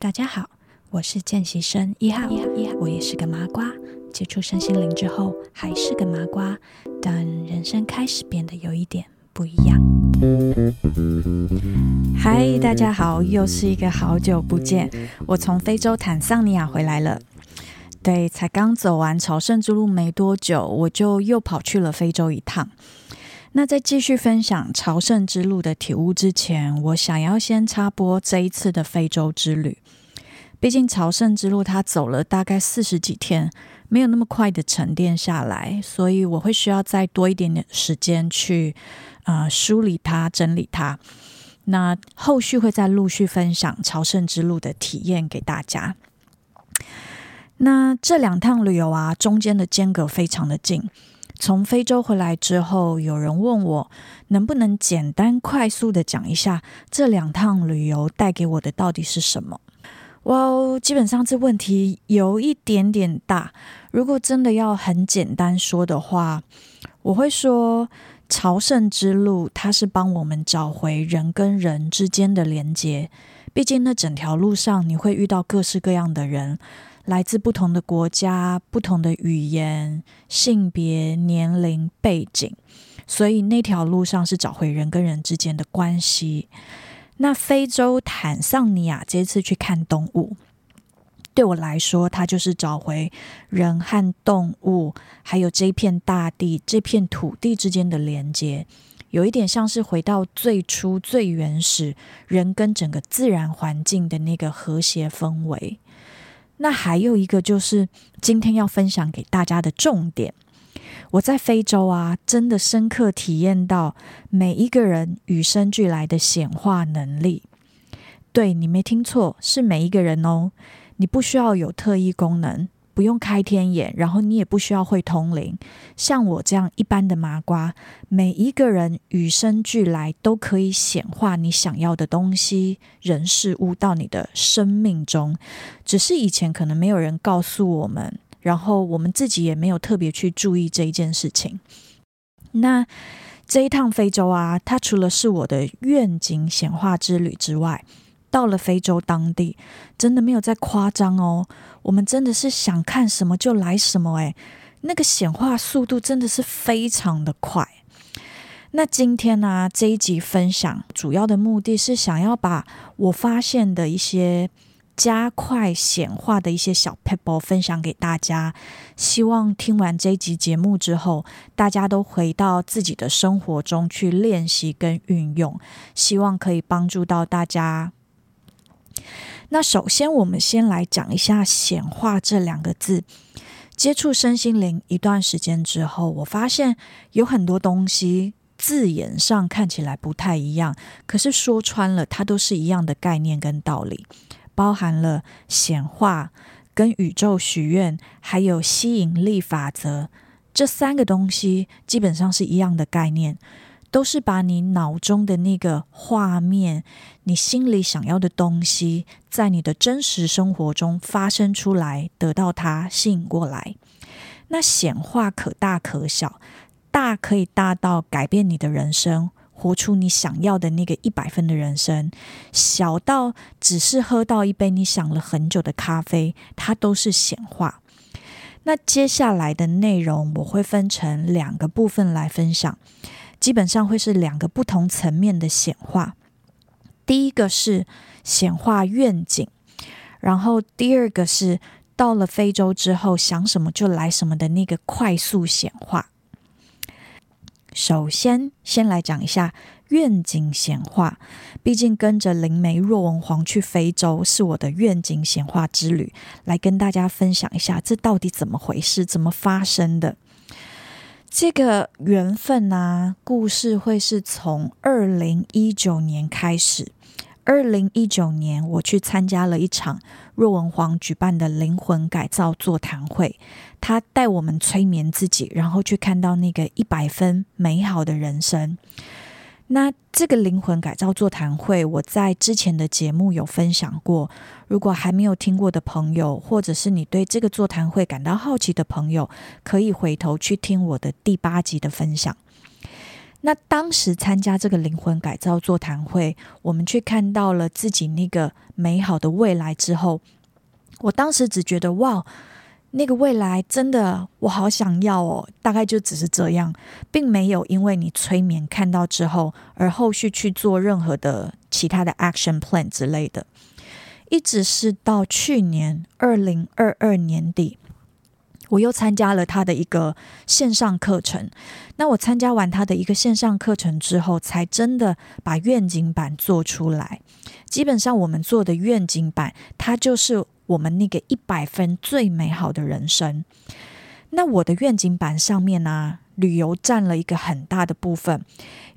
大家好，我是见习生一号，一号，一号，我也是个麻瓜。接触身心灵之后，还是个麻瓜，但人生开始变得有一点不一样。嗨，大家好，又是一个好久不见。我从非洲坦桑尼亚回来了，对，才刚走完朝圣之路没多久，我就又跑去了非洲一趟。那在继续分享朝圣之路的体悟之前，我想要先插播这一次的非洲之旅。毕竟朝圣之路它走了大概四十几天，没有那么快的沉淀下来，所以我会需要再多一点点时间去啊、呃、梳理它、整理它。那后续会再陆续分享朝圣之路的体验给大家。那这两趟旅游啊，中间的间隔非常的近。从非洲回来之后，有人问我能不能简单快速的讲一下这两趟旅游带给我的到底是什么？哇哦，基本上这问题有一点点大。如果真的要很简单说的话，我会说朝圣之路它是帮我们找回人跟人之间的连接。毕竟那整条路上你会遇到各式各样的人。来自不同的国家、不同的语言、性别、年龄、背景，所以那条路上是找回人跟人之间的关系。那非洲坦桑尼亚这次去看动物，对我来说，它就是找回人和动物，还有这片大地、这片土地之间的连接，有一点像是回到最初、最原始人跟整个自然环境的那个和谐氛围。那还有一个就是今天要分享给大家的重点，我在非洲啊，真的深刻体验到每一个人与生俱来的显化能力。对，你没听错，是每一个人哦，你不需要有特异功能。不用开天眼，然后你也不需要会通灵。像我这样一般的麻瓜，每一个人与生俱来都可以显化你想要的东西、人事物到你的生命中。只是以前可能没有人告诉我们，然后我们自己也没有特别去注意这一件事情。那这一趟非洲啊，它除了是我的愿景显化之旅之外，到了非洲当地，真的没有在夸张哦。我们真的是想看什么就来什么，诶，那个显化速度真的是非常的快。那今天呢、这一集分享主要的目的是想要把我发现的一些加快显化的一些小 pebble 分享给大家。希望听完这一集节目之后，大家都回到自己的生活中去练习跟运用，希望可以帮助到大家。那首先，我们先来讲一下“显化”这两个字。接触身心灵一段时间之后，我发现有很多东西字眼上看起来不太一样，可是说穿了，它都是一样的概念跟道理，包含了显化、跟宇宙许愿，还有吸引力法则这三个东西，基本上是一样的概念。都是把你脑中的那个画面，你心里想要的东西，在你的真实生活中发生出来，得到它吸引过来。那显化可大可小，大可以大到改变你的人生，活出你想要的那个一百分的人生；小到只是喝到一杯你想了很久的咖啡，它都是显化。那接下来的内容我会分成两个部分来分享。基本上会是两个不同层面的显化，第一个是显化愿景，然后第二个是到了非洲之后想什么就来什么的那个快速显化。首先，先来讲一下愿景显化，毕竟跟着灵媒若文黄去非洲是我的愿景显化之旅，来跟大家分享一下这到底怎么回事，怎么发生的。这个缘分啊，故事会是从二零一九年开始。二零一九年，我去参加了一场若文黄举办的灵魂改造座谈会，他带我们催眠自己，然后去看到那个一百分美好的人生。那这个灵魂改造座谈会，我在之前的节目有分享过。如果还没有听过的朋友，或者是你对这个座谈会感到好奇的朋友，可以回头去听我的第八集的分享。那当时参加这个灵魂改造座谈会，我们去看到了自己那个美好的未来之后，我当时只觉得哇，那个未来真的我好想要哦，大概就只是这样，并没有因为你催眠看到之后而后续去做任何的其他的 action plan 之类的，一直是到去年二零二二年底。我又参加了他的一个线上课程，那我参加完他的一个线上课程之后，才真的把愿景版做出来。基本上我们做的愿景版，它就是我们那个一百分最美好的人生。那我的愿景版上面呢、旅游占了一个很大的部分，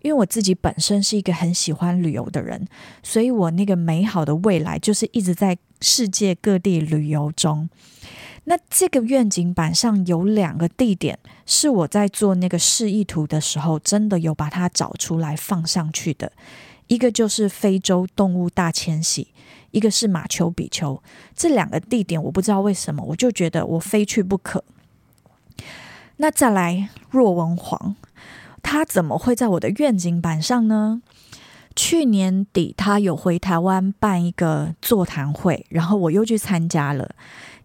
因为我自己本身是一个很喜欢旅游的人，所以我那个美好的未来就是一直在世界各地旅游中。那这个愿景板上有两个地点，是我在做那个示意图的时候，真的有把它找出来放上去的。一个就是非洲动物大迁徙，一个是马丘比丘。这两个地点我不知道为什么，我就觉得我非去不可。那再来若文黄，他怎么会在我的愿景板上呢？去年底他有回台湾办一个座谈会，然后我又去参加了。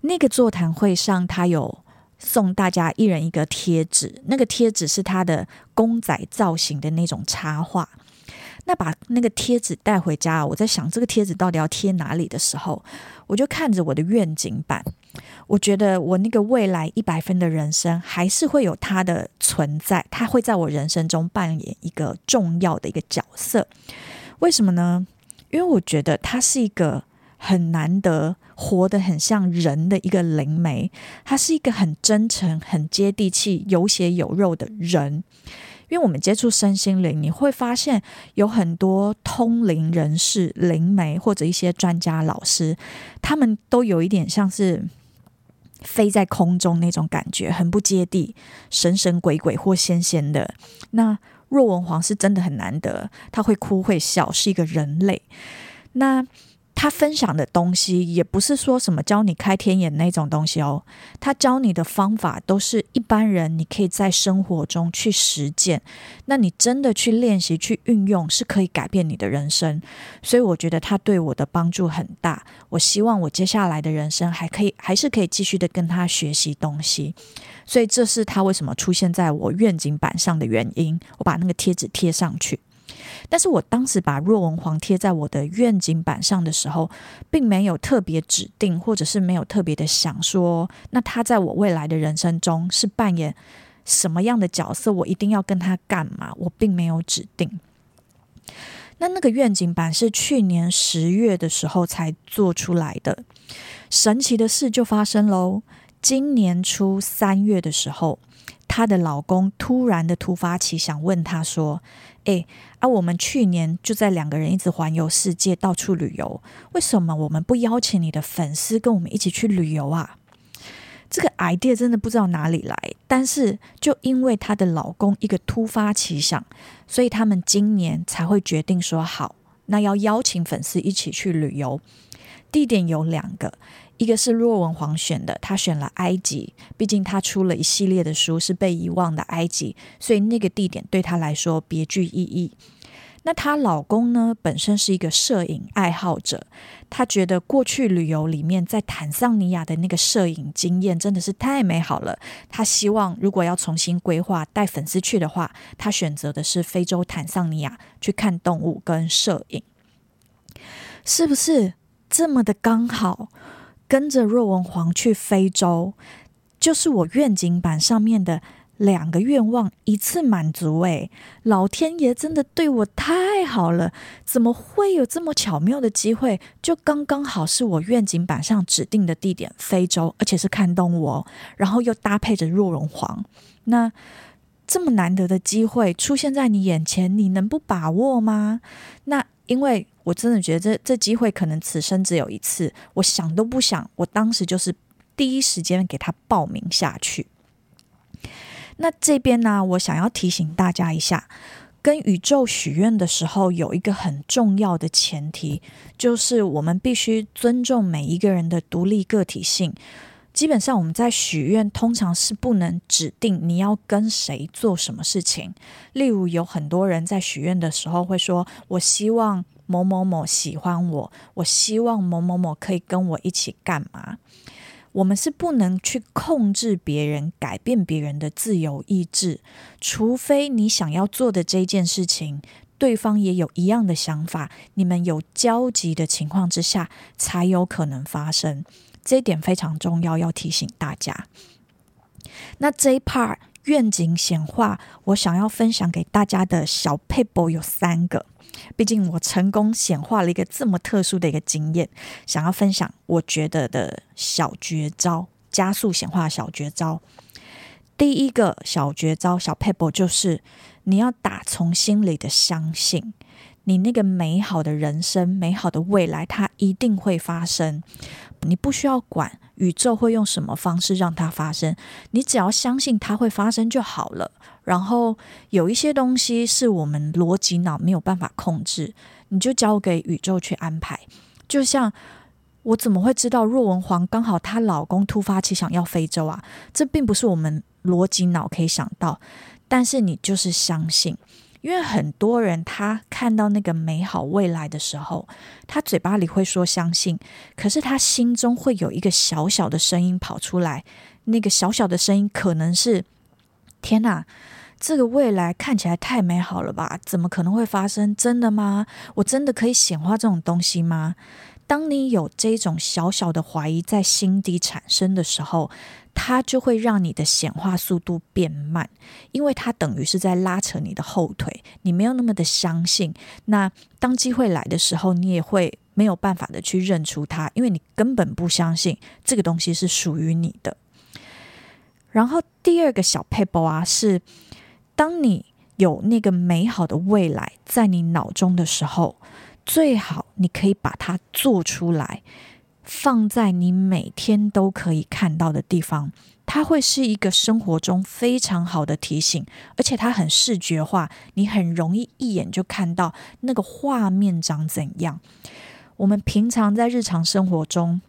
那个座谈会上，他有送大家一人一个贴纸，那个贴纸是他的公仔造型的那种插画。那把那个贴纸带回家，我在想这个贴纸到底要贴哪里的时候，我就看着我的愿景板，我觉得我那个未来一百分的人生还是会有它的存在，它会在我人生中扮演一个重要的一个角色。为什么呢？因为我觉得它是一个。很难得活得很像人的一个灵媒，他是一个很真诚、很接地气、有血有肉的人。因为我们接触身心灵，你会发现有很多通灵人士、灵媒或者一些专家老师，他们都有一点像是飞在空中那种感觉，很不接地，神神鬼鬼或仙仙的。那若文黄是真的很难得，他会哭会笑，是一个人类。那他分享的东西也不是说什么教你开天眼那种东西哦，他教你的方法都是一般人你可以在生活中去实践，那你真的去练习去运用是可以改变你的人生，所以我觉得他对我的帮助很大。我希望我接下来的人生还可以还是可以继续的跟他学习东西，所以这是他为什么出现在我愿景板上的原因。我把那个贴纸贴上去。但是我当时把若文黄贴在我的愿景板上的时候，并没有特别指定，或者是没有特别的想说，那他在我未来的人生中是扮演什么样的角色？我一定要跟他干嘛？我并没有指定。那那个愿景板是去年十月的时候才做出来的，神奇的事就发生喽。今年初三月的时候，她的老公突然的突发奇想问她说。哎，啊，我们去年就在两个人一直环游世界，到处旅游。为什么我们不邀请你的粉丝跟我们一起去旅游啊？这个 idea 真的不知道哪里来，但是就因为她的老公一个突发奇想，所以他们今年才会决定说好，那要邀请粉丝一起去旅游。地点有两个。一个是若文黄选的，他选了埃及，毕竟他出了一系列的书是被遗忘的埃及，所以那个地点对他来说别具意义。那她老公呢，本身是一个摄影爱好者，他觉得过去旅游里面在坦桑尼亚的那个摄影经验真的是太美好了。他希望如果要重新规划带粉丝去的话，他选择的是非洲坦桑尼亚去看动物跟摄影，是不是这么的刚好？跟着若文黄去非洲，就是我愿景板上面的两个愿望一次满足。诶，老天爷真的对我太好了，怎么会有这么巧妙的机会？就刚刚好是我愿景板上指定的地点——非洲，而且是看动物哦，然后又搭配着若文黄。那这么难得的机会出现在你眼前，你能不把握吗？那因为。我真的觉得这这机会可能此生只有一次，我想都不想，我当时就是第一时间给他报名下去。那这边呢，我想要提醒大家一下，跟宇宙许愿的时候有一个很重要的前提，就是我们必须尊重每一个人的独立个体性。基本上我们在许愿，通常是不能指定你要跟谁做什么事情。例如，有很多人在许愿的时候会说：“我希望某某某喜欢我，我希望某某某可以跟我一起干嘛。”我们是不能去控制别人、改变别人的自由意志，除非你想要做的这件事情，对方也有一样的想法，你们有交集的情况之下，才有可能发生。这一点非常重要，要提醒大家。那这一 part 愿景显化，我想要分享给大家的小撇步有三个。毕竟我成功显化了一个这么特殊的一个经验，想要分享我觉得的小绝招，加速显化小绝招。第一个小绝招，小撇步就是你要打从心里的相信，你那个美好的人生、美好的未来，它一定会发生。你不需要管宇宙会用什么方式让它发生，你只要相信它会发生就好了。然后有一些东西是我们逻辑脑没有办法控制，你就交给宇宙去安排。就像我怎么会知道若文黄刚好她老公突发奇想要非洲啊？这并不是我们逻辑脑可以想到，但是你就是相信，因为很多人他看到那个美好未来的时候，他嘴巴里会说相信，可是他心中会有一个小小的声音跑出来，那个小小的声音可能是：天哪！这个未来看起来太美好了吧？怎么可能会发生？真的吗？我真的可以显化这种东西吗？当你有这种小小的怀疑在心底产生的时候，它就会让你的显化速度变慢，因为它等于是在拉扯你的后腿。你没有那么的相信，那当机会来的时候，你也会没有办法的去认出它，因为你根本不相信这个东西是属于你的。然后第二个小撇步啊是。当你有那个美好的未来在你脑中的时候，最好你可以把它做出来，放在你每天都可以看到的地方。它会是一个生活中非常好的提醒，而且它很视觉化，你很容易一眼就看到那个画面长怎样。我们平常在日常生活中，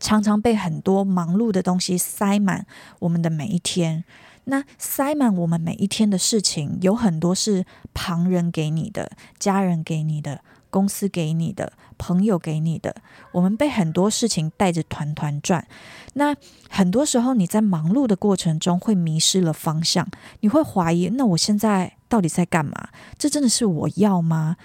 常常被很多忙碌的东西塞满我们的每一天。那塞满我们每一天的事情，有很多是旁人给你的、家人给你的、公司给你的、朋友给你的。我们被很多事情带着团团转。那很多时候你在忙碌的过程中会迷失了方向，你会怀疑：那我现在到底在干嘛？这真的是我要吗？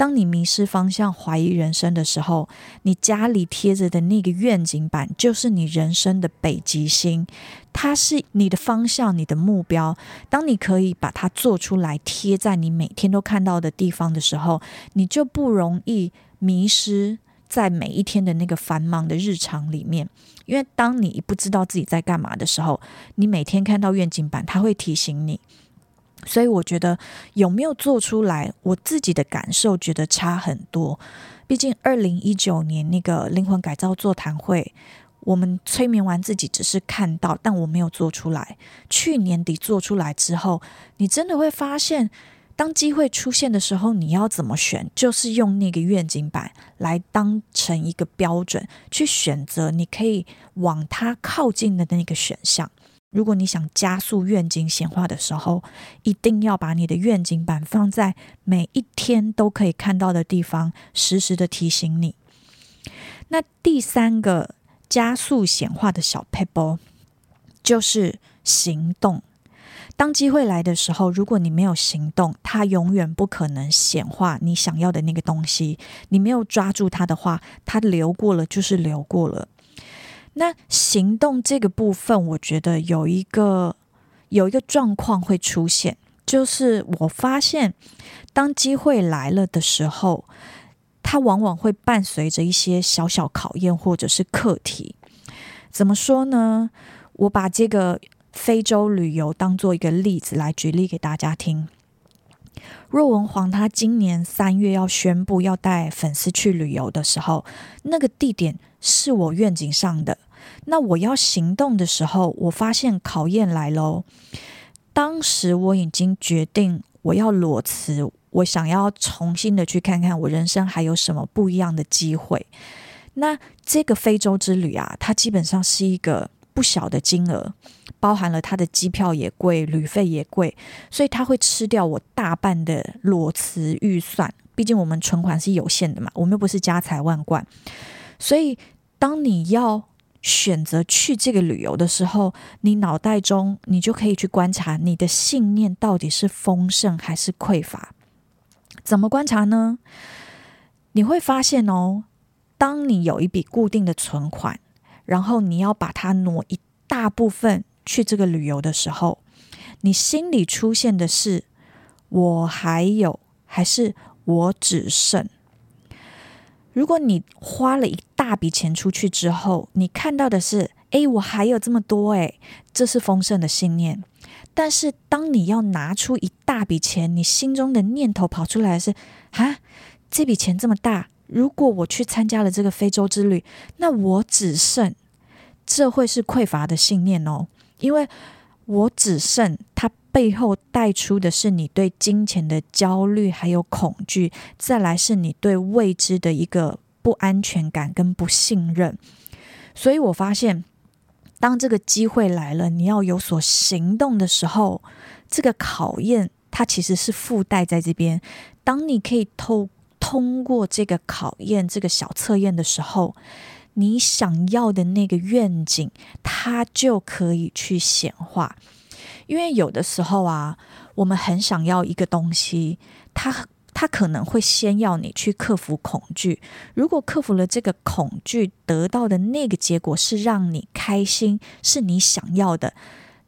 当你迷失方向、怀疑人生的时候，你家里贴着的那个愿景板就是你人生的北极星，它是你的方向、你的目标。当你可以把它做出来，贴在你每天都看到的地方的时候，你就不容易迷失在每一天的那个繁忙的日常里面。因为当你不知道自己在干嘛的时候，你每天看到愿景板，它会提醒你。所以我觉得有没有做出来，我自己的感受觉得差很多。毕竟二零一九年那个灵魂改造座谈会，我们催眠完自己只是看到，但我没有做出来。去年底做出来之后，你真的会发现，当机会出现的时候，你要怎么选，就是用那个愿景板来当成一个标准，去选择你可以往它靠近的那个选项。如果你想加速愿景显化的时候，一定要把你的愿景板放在每一天都可以看到的地方，时时的提醒你。那第三个加速显化的小 pebble 就是行动。当机会来的时候，如果你没有行动，它永远不可能显化你想要的那个东西。你没有抓住它的话，它流过了就是流过了。那行动这个部分，我觉得有一个有一个状况会出现，就是我发现，当机会来了的时候，它往往会伴随着一些小小考验或者是课题。怎么说呢？我把这个非洲旅游当做一个例子来举例给大家听。若文黄他今年三月要宣布要带粉丝去旅游的时候，那个地点。是我愿景上的，那我要行动的时候，我发现考验来喽。当时我已经决定我要裸辞，我想要重新的去看看我人生还有什么不一样的机会。那这个非洲之旅啊，它基本上是一个不小的金额，包含了他的机票也贵，旅费也贵，所以他会吃掉我大半的裸辞预算。毕竟我们存款是有限的嘛，我们又不是家财万贯，所以当你要选择去这个旅游的时候，你脑袋中你就可以去观察你的信念到底是丰盛还是匮乏。怎么观察呢？你会发现哦，当你有一笔固定的存款，然后你要把它挪一大部分去这个旅游的时候，你心里出现的是我还有，还是我只剩？如果你花了一大笔钱出去之后，你看到的是，哎，我还有这么多，哎，这是丰盛的信念。但是当你要拿出一大笔钱，你心中的念头跑出来是，啊，这笔钱这么大，如果我去参加了这个非洲之旅，那我只剩，这会是匮乏的信念哦，因为我只剩它。背后带出的是你对金钱的焦虑，还有恐惧，再来是你对未知的一个不安全感跟不信任。所以我发现，当这个机会来了，你要有所行动的时候，这个考验它其实是附带在这边。当你可以透通过这个考验，这个小测验的时候，你想要的那个愿景，它就可以去显化。因为有的时候啊，我们很想要一个东西，它它可能会先要你去克服恐惧。如果克服了这个恐惧，得到的那个结果是让你开心，是你想要的，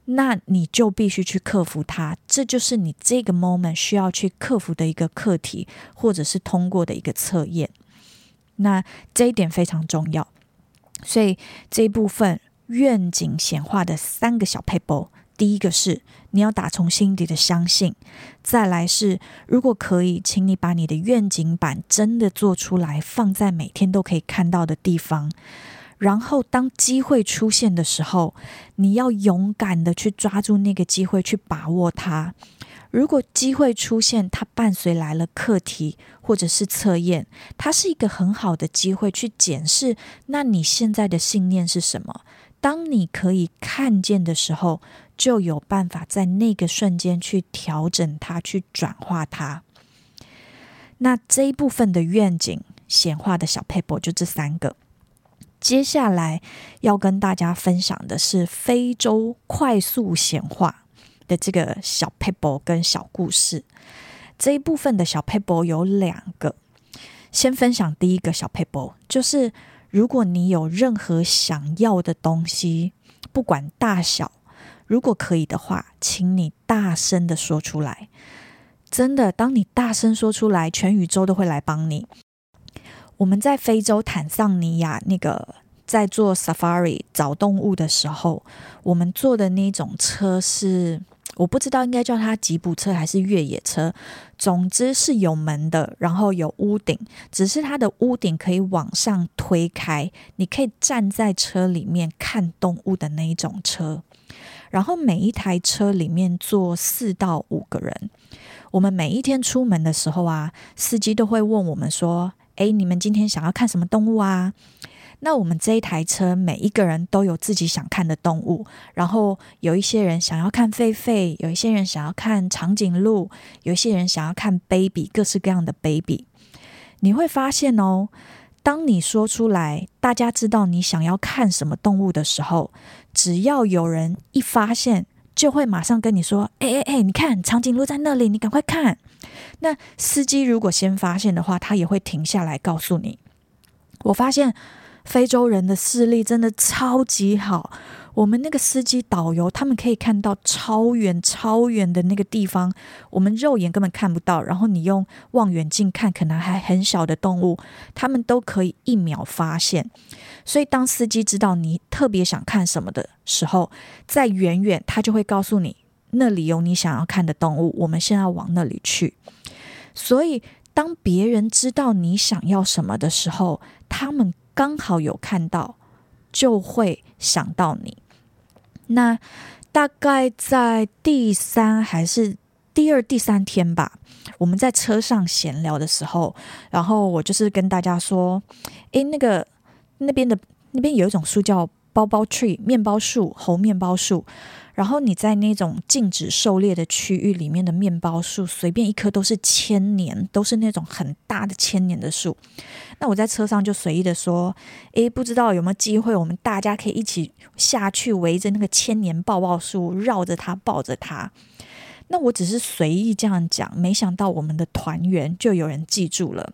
那你就必须去克服它。这就是你这个 moment 需要去克服的一个课题，或者是通过的一个测验。那这一点非常重要。所以这一部分愿景显化的三个小 paper，。第一个是你要打从心底的相信，再来是如果可以，请你把你的愿景板真的做出来，放在每天都可以看到的地方。然后当机会出现的时候，你要勇敢的去抓住那个机会，去把握它。如果机会出现，它伴随来了课题或者是测验，它是一个很好的机会去检视，那你现在的信念是什么？当你可以看见的时候，就有办法在那个瞬间去调整它，去转化它。那这一部分的愿景显化的小 paper 就这三个。接下来要跟大家分享的是非洲快速显化的这个小撇步跟小故事。这一部分的小撇步有两个，先分享第一个小撇步，就是。如果你有任何想要的东西，不管大小，如果可以的话，请你大声的说出来。真的，当你大声说出来，全宇宙都会来帮你。我们在非洲坦桑尼亚那个在做 safari 找动物的时候，我们坐的那种车是。我不知道应该叫它吉普车还是越野车，总之是有门的，然后有屋顶，只是它的屋顶可以往上推开，你可以站在车里面看动物的那一种车。然后每一台车里面坐四到五个人。我们每一天出门的时候啊，司机都会问我们说：“诶，你们今天想要看什么动物啊？”那我们这一台车，每一个人都有自己想看的动物，然后有一些人想要看狒狒，有一些人想要看长颈鹿，有一些人想要看 baby，各式各样的 baby。你会发现哦，当你说出来，大家知道你想要看什么动物的时候，只要有人一发现，就会马上跟你说：“哎哎哎，你看长颈鹿在那里，你赶快看。”那司机如果先发现的话，他也会停下来告诉你。我发现。非洲人的视力真的超级好，我们那个司机导游，他们可以看到超远超远的那个地方，我们肉眼根本看不到。然后你用望远镜看，可能还很小的动物，他们都可以一秒发现。所以当司机知道你特别想看什么的时候，在远远他就会告诉你，那里有你想要看的动物，我们现在往那里去。所以当别人知道你想要什么的时候，他们。刚好有看到，就会想到你。那大概在第三还是第二、第三天吧，我们在车上闲聊的时候，然后我就是跟大家说：“诶，那个那边的那边有一种树叫包包 tree 面包树，猴面包树。然后你在那种禁止狩猎的区域里面的面包树，随便一棵都是千年，都是那种很大的千年的树。那我在车上就随意的说：“诶，不知道有没有机会，我们大家可以一起下去围着那个千年抱抱树，绕着它抱着它。”那我只是随意这样讲，没想到我们的团员就有人记住了。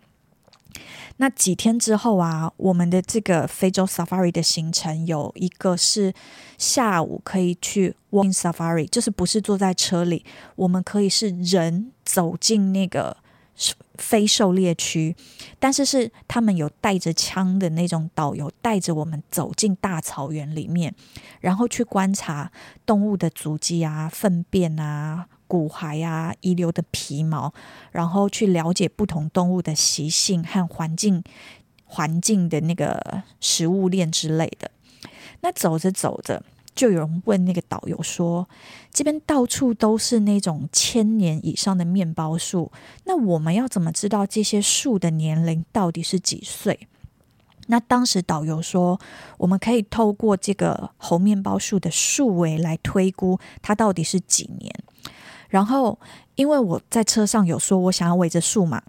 那几天之后啊，我们的这个非洲 Safari 的行程有一个是下午可以去 Walking Safari，就是不是坐在车里，我们可以是人走进那个非狩猎区，但是是他们有带着枪的那种导游带着我们走进大草原里面，然后去观察动物的足迹啊、粪便啊。骨骸啊，遗留的皮毛，然后去了解不同动物的习性和环境，环境的那个食物链之类的。那走着走着，就有人问那个导游说：“这边到处都是那种千年以上的面包树，那我们要怎么知道这些树的年龄到底是几岁？”那当时导游说：“我们可以透过这个猴面包树的树围来推估它到底是几年。”然后，因为我在车上有说，我想要围着树嘛，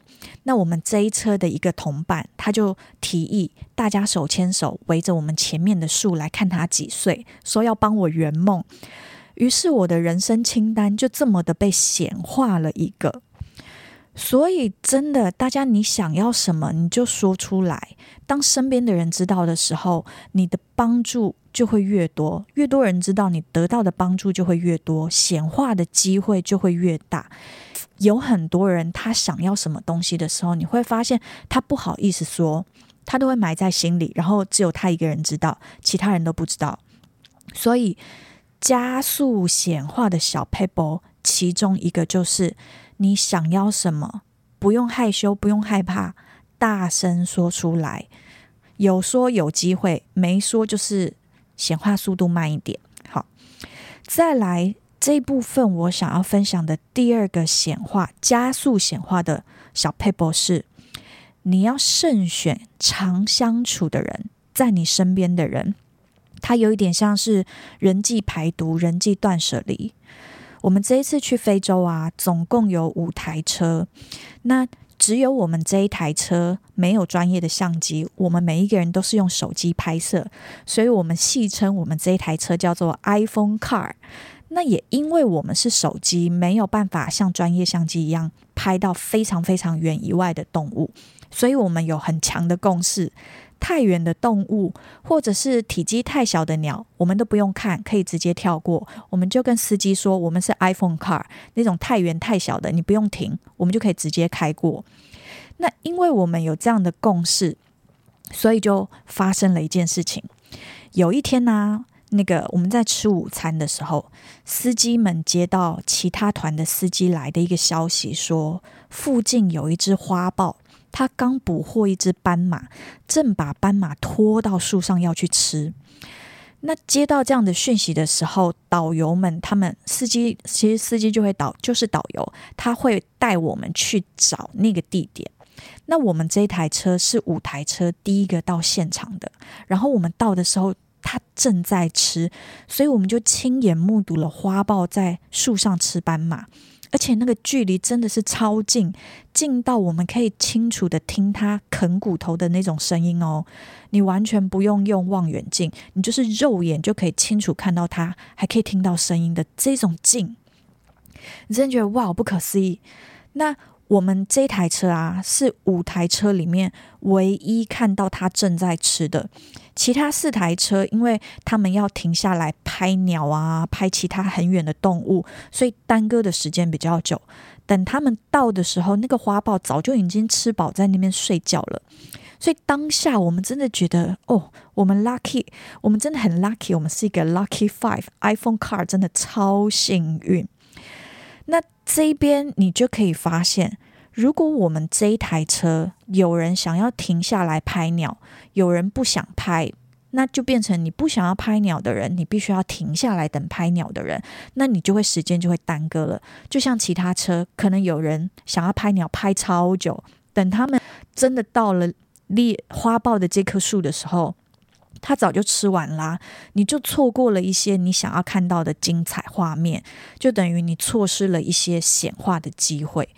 那我们这一车的一个同伴，他就提议大家手牵手围着我们前面的树来看他几岁，说要帮我圆梦。于是我的人生清单就这么的被显化了一个。所以，真的，大家你想要什么，你就说出来。当身边的人知道的时候，你的帮助就会越多。越多人知道，你得到的帮助就会越多，显化的机会就会越大。有很多人，他想要什么东西的时候，你会发现他不好意思说，他都会埋在心里，然后只有他一个人知道，其他人都不知道。所以，加速显化的小撇步，其中一个就是。你想要什么？不用害羞，不用害怕，大声说出来。有说有机会，没说就是显化速度慢一点。好，再来这一部分，我想要分享的第二个显化加速显化的小配博是：你要慎选常相处的人，在你身边的人，他有一点像是人际排毒、人际断舍离。我们这一次去非洲啊，总共有五台车，那只有我们这一台车没有专业的相机，我们每一个人都是用手机拍摄，所以我们戏称我们这一台车叫做 iPhone Car。那也因为我们是手机，没有办法像专业相机一样拍到非常非常远以外的动物，所以我们有很强的共识。太远的动物，或者是体积太小的鸟，我们都不用看，可以直接跳过。我们就跟司机说，我们是 iPhone car，那种太远太小的，你不用停，我们就可以直接开过。那因为我们有这样的共识，所以就发生了一件事情。有一天呢、那个我们在吃午餐的时候，司机们接到其他团的司机来的一个消息，说附近有一只花豹。他刚捕获一只斑马，正把斑马拖到树上要去吃。那接到这样的讯息的时候，导游们他们司机其实司机就会导，就是导游，他会带我们去找那个地点。那我们这一台车是五台车第一个到现场的，然后我们到的时候，他正在吃，所以我们就亲眼目睹了花豹在树上吃斑马。而且那个距离真的是超近，近到我们可以清楚的听它啃骨头的那种声音哦。你完全不用用望远镜，你就是肉眼就可以清楚看到它，还可以听到声音的这种近，你真觉得哇，不可思议。那我们这台车啊，是五台车里面唯一看到它正在吃的。其他四台车，因为他们要停下来拍鸟啊，拍其他很远的动物，所以耽搁的时间比较久。等他们到的时候，那个花豹早就已经吃饱，在那边睡觉了。所以当下我们真的觉得，哦，我们 lucky，我们真的很 lucky，我们是一个 lucky five，iPhone car 真的超幸运。那这边你就可以发现，如果我们这一台车有人想要停下来拍鸟，有人不想拍，那就变成你不想要拍鸟的人，你必须要停下来等拍鸟的人，那你就会时间就会耽搁了。就像其他车，可能有人想要拍鸟拍超久，等他们真的到了猎花豹的这棵树的时候，它早就吃完啦，你就错过了一些你想要看到的精彩画面，就等于你错失了一些显化的机会。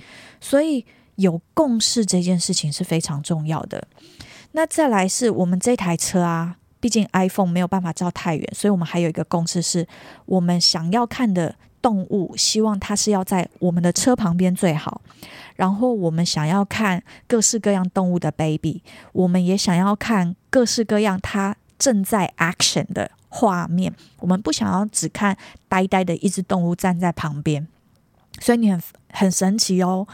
所以有共识这件事情是非常重要的。那再来是我们这台车啊，毕竟 iPhone 没有办法照太远，所以我们还有一个共识是，我们想要看的动物，希望它是要在我们的车旁边最好。然后我们想要看各式各样动物的 baby，我们也想要看各式各样它。正在 action 的画面，我们不想要只看呆呆的一只动物站在旁边，所以你很很神奇哦。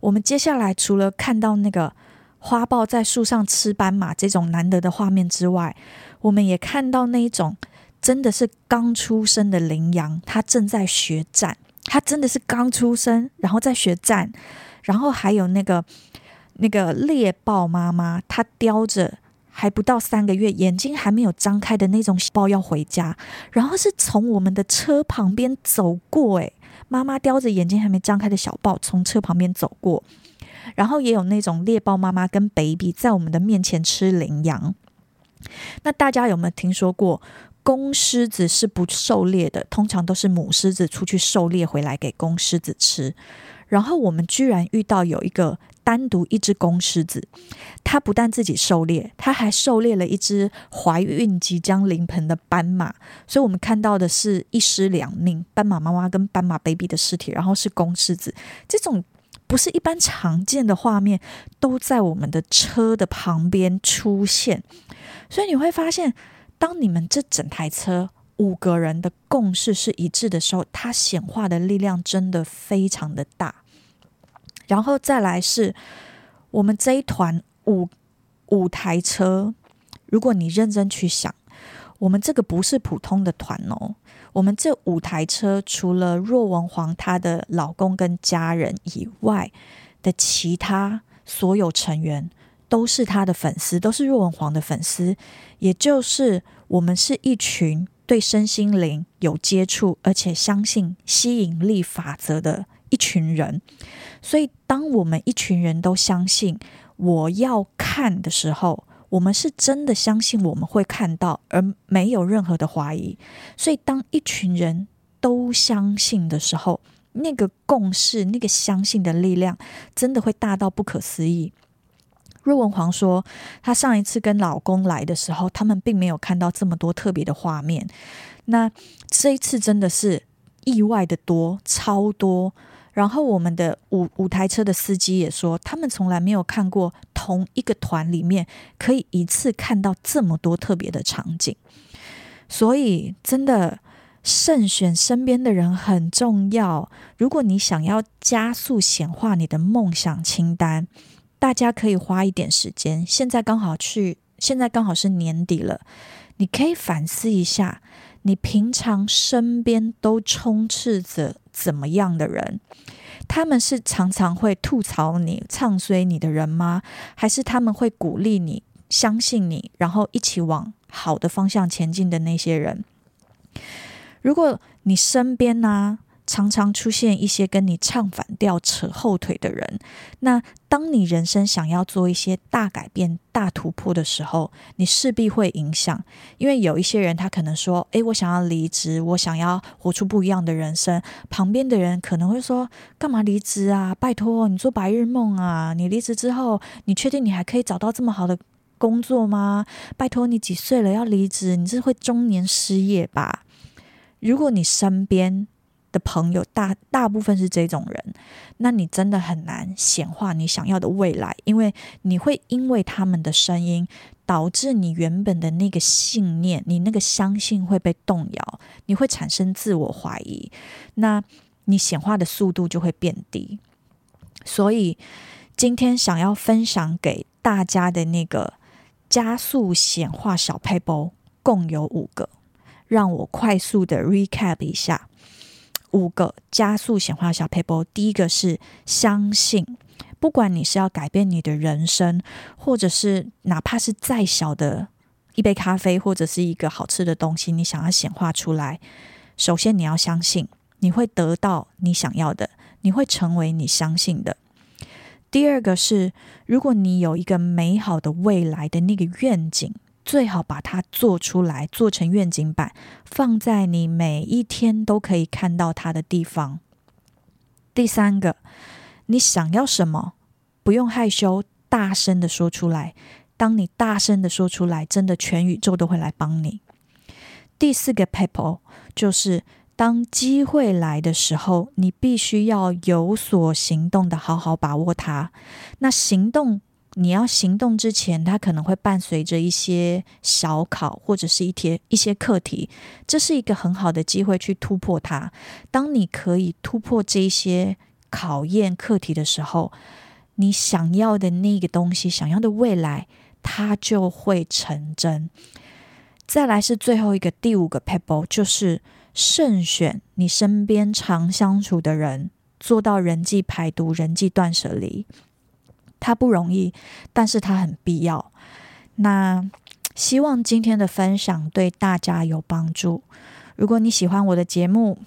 我们接下来除了看到那个花豹在树上吃斑马这种难得的画面之外，我们也看到那一种真的是刚出生的羚羊，它正在学站，它真的是刚出生，然后在学站，然后还有那个那个猎豹妈妈，它叼着。还不到三个月，眼睛还没有张开的那种小豹要回家，然后是从我们的车旁边走过，诶，妈妈叼着眼睛还没张开的小豹从车旁边走过，然后也有那种猎豹妈妈跟 baby 在我们的面前吃羚羊。那大家有没有听说过，公狮子是不狩猎的，通常都是母狮子出去狩猎回来给公狮子吃，然后我们居然遇到有一个。单独一只公狮子，它不但自己狩猎，它还狩猎了一只怀孕即将临盆的斑马，所以我们看到的是一尸两命，斑马妈妈跟斑马 baby 的尸体，然后是公狮子，这种不是一般常见的画面，都在我们的车的旁边出现，所以你会发现，当你们这整台车五个人的共识是一致的时候，它显化的力量真的非常的大。然后再来是我们这一团五五台车，如果你认真去想，我们这个不是普通的团哦。我们这五台车除了若文皇她的老公跟家人以外的其他所有成员，都是他的粉丝，都是若文皇的粉丝。也就是我们是一群对身心灵有接触，而且相信吸引力法则的一群人。所以，当我们一群人都相信我要看的时候，我们是真的相信我们会看到，而没有任何的怀疑。所以，当一群人都相信的时候，那个共识、那个相信的力量，真的会大到不可思议。若文皇说，她上一次跟老公来的时候，他们并没有看到这么多特别的画面。那这一次真的是意外的多，超多。然后我们的五五台车的司机也说，他们从来没有看过同一个团里面可以一次看到这么多特别的场景，所以真的慎选身边的人很重要。如果你想要加速显化你的梦想清单，大家可以花一点时间。现在刚好去，现在刚好是年底了，你可以反思一下，你平常身边都充斥着。怎么样的人？他们是常常会吐槽你、唱衰你的人吗？还是他们会鼓励你、相信你，然后一起往好的方向前进的那些人？如果你身边呢、常常出现一些跟你唱反调、扯后腿的人。那当你人生想要做一些大改变、大突破的时候，你势必会影响。因为有一些人，他可能说：“诶，我想要离职，我想要活出不一样的人生。”旁边的人可能会说：“干嘛离职啊？拜托，你做白日梦啊！你离职之后，你确定你还可以找到这么好的工作吗？拜托，你几岁了要离职？你是会中年失业吧？”如果你身边，的朋友大大部分是这种人，那你真的很难显化你想要的未来，因为你会因为他们的声音，导致你原本的那个信念，你那个相信会被动摇，你会产生自我怀疑，那你显化的速度就会变低。所以今天想要分享给大家的那个加速显化小撇步，共有五个，让我快速的 recap 一下。五个加速显化小 paper，，第一个是相信，不管你是要改变你的人生，或者是哪怕是再小的一杯咖啡，或者是一个好吃的东西，你想要显化出来，首先你要相信你会得到你想要的，你会成为你相信的。第二个是，如果你有一个美好的未来的那个愿景，最好把它做出来，做成愿景板，放在你每一天都可以看到它的地方。第三个，你想要什么，不用害羞，大声的说出来。当你大声的说出来，真的全宇宙都会来帮你。第四个 people 就是，当机会来的时候，你必须要有所行动的，好好把握它。那行动，你要行动之前，它可能会伴随着一些小考或者是一些一些课题，这是一个很好的机会去突破它。当你可以突破这些考验课题的时候，你想要的那个东西，想要的未来，它就会成真。再来是最后一个第五个 pebble，就是。慎选你身边常相处的人，做到人际排毒、人际断舍离，它不容易，但是它很必要。那希望今天的分享对大家有帮助。如果你喜欢我的节目，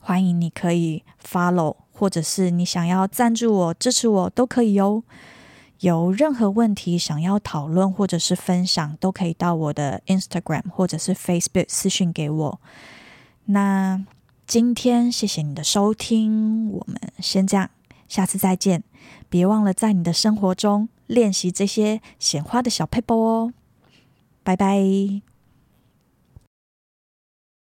欢迎你可以 follow，或者是你想要赞助我、支持我都可以哦。有任何问题想要讨论或者是分享，都可以到我的 Instagram 或者是 Facebook 私讯给我。那今天谢谢你的收听，我们先这样，下次再见。别忘了在你的生活中练习这些显化的小撇步哦，拜拜。